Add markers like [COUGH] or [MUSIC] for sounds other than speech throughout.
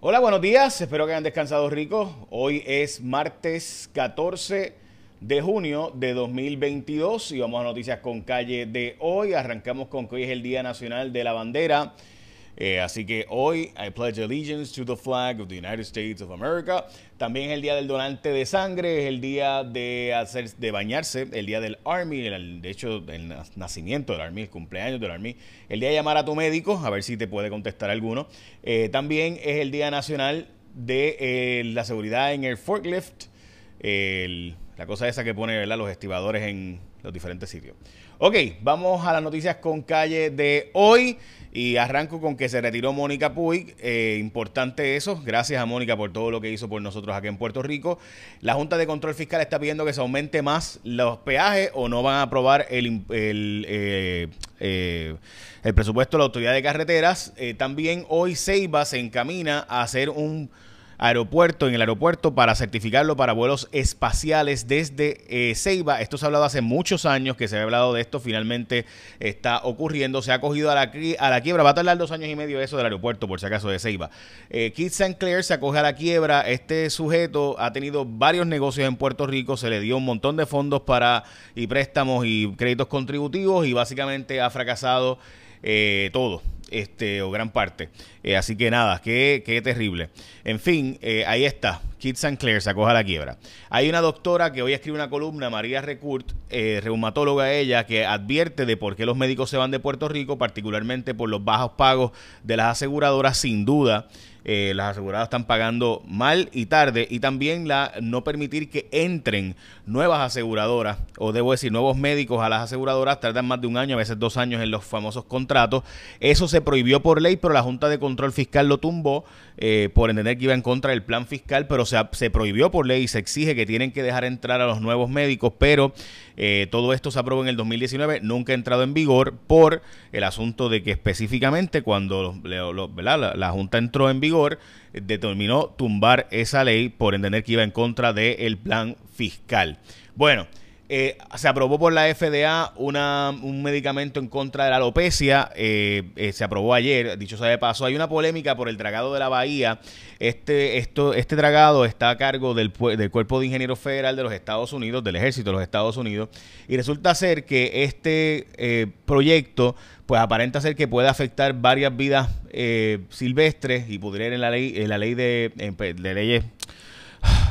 Hola, buenos días. Espero que hayan descansado rico. Hoy es martes 14 de junio de 2022 y vamos a noticias con calle de hoy. Arrancamos con que hoy es el Día Nacional de la Bandera. Eh, así que hoy I pledge allegiance to the flag of the United States of America. También es el día del donante de sangre, es el día de hacer, de bañarse, el día del Army, de hecho el nacimiento del Army, el cumpleaños del Army, el día de llamar a tu médico, a ver si te puede contestar alguno. Eh, también es el día nacional de eh, la seguridad en el forklift, la cosa esa que pone los estibadores en los diferentes sitios. Ok, vamos a las noticias con calle de hoy. Y arranco con que se retiró Mónica Puig. Eh, importante eso. Gracias a Mónica por todo lo que hizo por nosotros aquí en Puerto Rico. La Junta de Control Fiscal está pidiendo que se aumente más los peajes o no van a aprobar el, el, eh, eh, el presupuesto de la Autoridad de Carreteras. también hoy Ceiba se encamina a hacer un aeropuerto, en el aeropuerto para certificarlo para vuelos espaciales desde eh, Ceiba. Esto se ha hablado hace muchos años que se ha hablado de esto, finalmente está ocurriendo, se ha cogido a la, a la quiebra, va a tardar dos años y medio eso del aeropuerto, por si acaso, de Ceiba. Eh, Keith Sinclair se acoge a la quiebra, este sujeto ha tenido varios negocios en Puerto Rico, se le dio un montón de fondos para y préstamos y créditos contributivos y básicamente ha fracasado eh, todo este, o gran parte. Eh, así que nada, qué, qué terrible. En fin, eh, ahí está. Kit Sinclair se acoja la quiebra. Hay una doctora que hoy escribe una columna, María Recurt, eh, reumatóloga ella, que advierte de por qué los médicos se van de Puerto Rico, particularmente por los bajos pagos de las aseguradoras, sin duda. Eh, las aseguradoras están pagando mal y tarde y también la no permitir que entren nuevas aseguradoras o debo decir nuevos médicos a las aseguradoras tardan más de un año a veces dos años en los famosos contratos eso se prohibió por ley pero la Junta de Control Fiscal lo tumbó eh, por entender que iba en contra del plan fiscal pero se, se prohibió por ley y se exige que tienen que dejar entrar a los nuevos médicos pero eh, todo esto se aprobó en el 2019, nunca ha entrado en vigor por el asunto de que específicamente cuando la, Junta entró en vigor, determinó tumbar esa ley por entender que iba en contra del plan fiscal. Bueno, eh, se aprobó por la FDA una, un medicamento en contra de la alopecia. Eh, eh, se aprobó ayer, dicho sea de paso. Hay una polémica por el dragado de la Bahía. Este, esto, este dragado está a cargo del, del Cuerpo de Ingenieros Federal de los Estados Unidos, del Ejército de los Estados Unidos. Y resulta ser que este proyecto pues aparenta ser que puede afectar varias vidas silvestres y podría ir en la ley, en la ley de, de leyes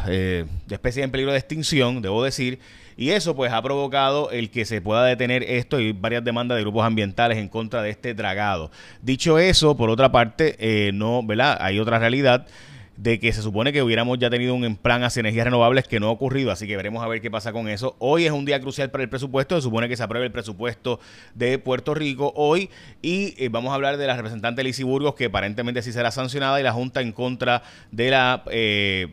de especies en peligro de extinción, debo decir. Y eso pues ha provocado el que se pueda detener esto y varias demandas de grupos ambientales en contra de este dragado. Dicho eso, por otra parte, eh, no, ¿verdad? Hay otra realidad de que se supone que hubiéramos ya tenido un plan hacia energías renovables que no ha ocurrido, así que veremos a ver qué pasa con eso. Hoy es un día crucial para el presupuesto, se supone que se apruebe el presupuesto de Puerto Rico hoy y eh, vamos a hablar de la representante Lizy Burgos que aparentemente sí será sancionada y la Junta en contra de la... Eh,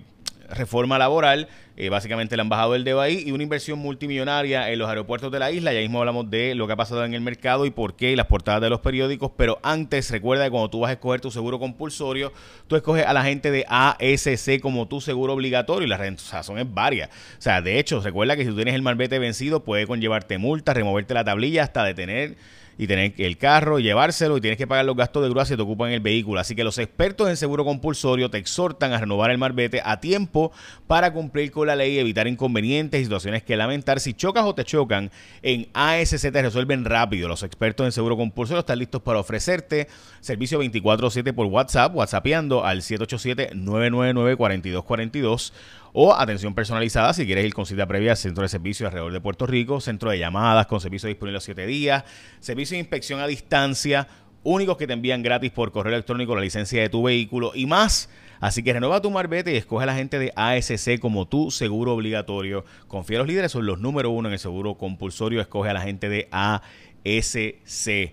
reforma laboral, eh, básicamente el embajador del ahí y una inversión multimillonaria en los aeropuertos de la isla. Ya mismo hablamos de lo que ha pasado en el mercado y por qué y las portadas de los periódicos. Pero antes, recuerda que cuando tú vas a escoger tu seguro compulsorio, tú escoges a la gente de ASC como tu seguro obligatorio y la razón es varias. O sea, de hecho, recuerda que si tú tienes el marbete vencido, puede conllevarte multas, removerte la tablilla hasta detener y tener el carro, llevárselo y tienes que pagar los gastos de grúa si te ocupan el vehículo. Así que los expertos en seguro compulsorio te exhortan a renovar el marbete a tiempo para cumplir con la ley y evitar inconvenientes y situaciones que lamentar. Si chocas o te chocan, en ASC te resuelven rápido. Los expertos en seguro compulsorio están listos para ofrecerte servicio 24/7 por WhatsApp, WhatsAppeando al 787-999-4242 o atención personalizada si quieres ir con cita previa al centro de servicio alrededor de Puerto Rico, centro de llamadas con servicio disponible los 7 días, servicio de inspección a distancia, únicos que te envían gratis por correo electrónico la licencia de tu vehículo y más. Así que renueva tu marbete y escoge a la gente de ASC como tu seguro obligatorio. Confía en los líderes, son los número uno en el seguro compulsorio. Escoge a la gente de ASC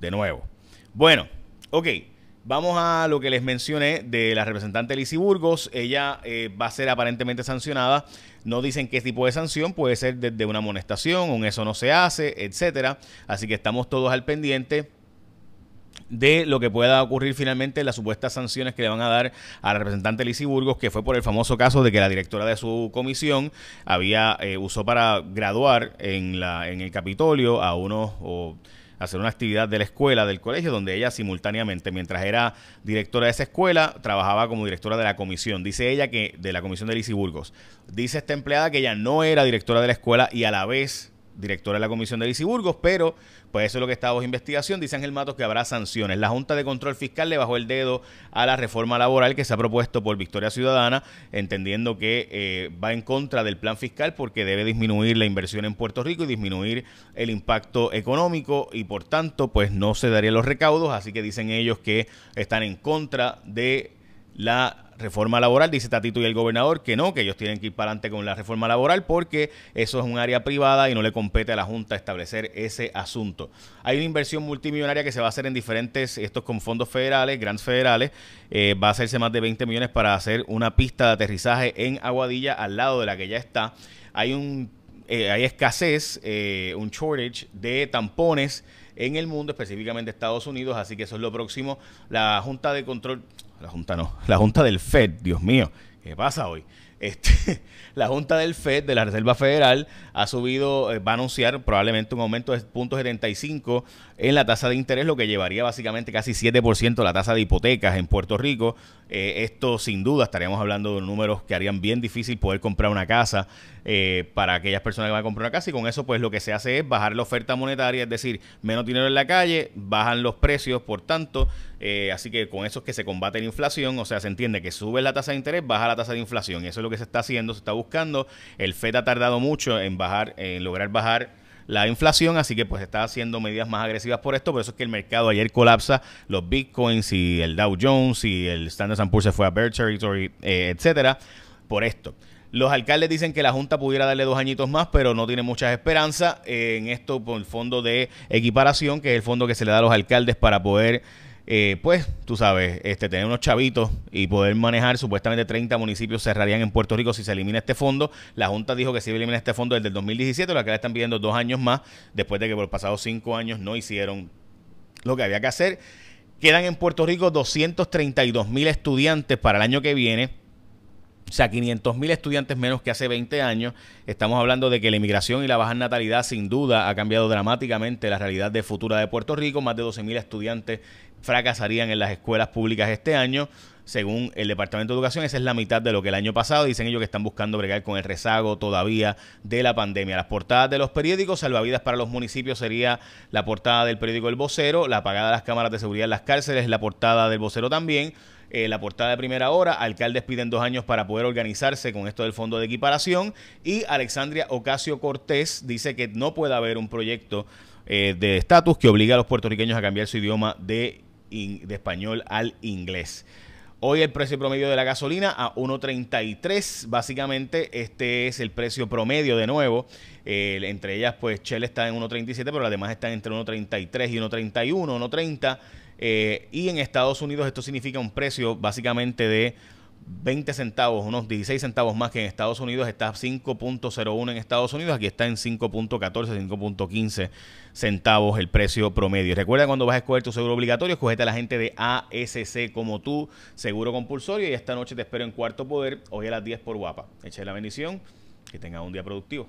de nuevo. Bueno, ok. Vamos a lo que les mencioné de la representante Lizy Burgos. Ella eh, va a ser aparentemente sancionada. No dicen qué tipo de sanción, puede ser desde una amonestación, un eso no se hace, etcétera. Así que estamos todos al pendiente de lo que pueda ocurrir finalmente las supuestas sanciones que le van a dar a la representante Lizy Burgos, que fue por el famoso caso de que la directora de su comisión había eh, usó para graduar en la en el Capitolio a unos hacer una actividad de la escuela, del colegio, donde ella simultáneamente, mientras era directora de esa escuela, trabajaba como directora de la comisión. Dice ella que de la comisión de Lisi Burgos. Dice esta empleada que ella no era directora de la escuela y a la vez directora de la Comisión de Burgos, pero pues eso es lo que está bajo investigación. Dice Ángel Matos que habrá sanciones. La Junta de Control Fiscal le bajó el dedo a la reforma laboral que se ha propuesto por Victoria Ciudadana, entendiendo que eh, va en contra del plan fiscal porque debe disminuir la inversión en Puerto Rico y disminuir el impacto económico y por tanto pues no se darían los recaudos, así que dicen ellos que están en contra de la reforma laboral, dice Tatito y el gobernador que no, que ellos tienen que ir para adelante con la reforma laboral porque eso es un área privada y no le compete a la Junta establecer ese asunto. Hay una inversión multimillonaria que se va a hacer en diferentes, estos con fondos federales, grants federales, eh, va a hacerse más de 20 millones para hacer una pista de aterrizaje en Aguadilla al lado de la que ya está. Hay un eh, hay escasez, eh, un shortage de tampones en el mundo, específicamente Estados Unidos, así que eso es lo próximo. La Junta de Control, la Junta no, [LAUGHS] la Junta del FED, Dios mío, ¿qué pasa hoy? Este, [LAUGHS] la Junta del FED, de la Reserva Federal, ha subido, eh, va a anunciar probablemente un aumento de 0.75 en la tasa de interés, lo que llevaría básicamente casi 7% la tasa de hipotecas en Puerto Rico. Eh, esto sin duda estaríamos hablando de números que harían bien difícil poder comprar una casa eh, para aquellas personas que van a comprar una casa y con eso pues lo que se hace es bajar la oferta monetaria, es decir, menos dinero en la calle, bajan los precios, por tanto, eh, así que con eso es que se combate la inflación, o sea, se entiende que sube la tasa de interés, baja la tasa de inflación, y eso es lo que se está haciendo, se está buscando, el FED ha tardado mucho en bajar, en lograr bajar la inflación, así que pues está haciendo medidas más agresivas por esto, por eso es que el mercado ayer colapsa, los bitcoins y el Dow Jones y el Standard Poor's se fue a bear territory, eh, etcétera, por esto. Los alcaldes dicen que la Junta pudiera darle dos añitos más, pero no tiene muchas esperanzas en esto por el fondo de equiparación, que es el fondo que se le da a los alcaldes para poder, eh, pues, tú sabes, este, tener unos chavitos y poder manejar. Supuestamente 30 municipios cerrarían en Puerto Rico si se elimina este fondo. La Junta dijo que si elimina este fondo desde el 2017. Los alcaldes están pidiendo dos años más, después de que por los pasados cinco años no hicieron lo que había que hacer. Quedan en Puerto Rico 232 mil estudiantes para el año que viene o sea, 500 mil estudiantes menos que hace 20 años. Estamos hablando de que la inmigración y la baja natalidad sin duda ha cambiado dramáticamente la realidad de futura de Puerto Rico. Más de 12 mil estudiantes fracasarían en las escuelas públicas este año. Según el Departamento de Educación, esa es la mitad de lo que el año pasado. Dicen ellos que están buscando bregar con el rezago todavía de la pandemia. Las portadas de los periódicos, salvavidas para los municipios sería la portada del periódico El Vocero, la apagada de las cámaras de seguridad en las cárceles, la portada del Vocero también. Eh, la portada de primera hora, alcaldes piden dos años para poder organizarse con esto del fondo de equiparación y Alexandria Ocasio Cortés dice que no puede haber un proyecto eh, de estatus que obligue a los puertorriqueños a cambiar su idioma de, de español al inglés. Hoy el precio promedio de la gasolina a 1.33. Básicamente este es el precio promedio de nuevo. Entre ellas pues Shell está en 1.37, pero las demás están entre 1.33 y 1.31, 1.30. Eh, y en Estados Unidos esto significa un precio básicamente de 20 centavos, unos 16 centavos más que en Estados Unidos, está 5.01 en Estados Unidos, aquí está en 5.14, 5.15 centavos el precio promedio. Recuerda cuando vas a escoger tu seguro obligatorio, escogete a la gente de ASC como tú, seguro compulsorio, y esta noche te espero en Cuarto Poder, hoy a las 10 por Guapa. Eche la bendición, que tenga un día productivo.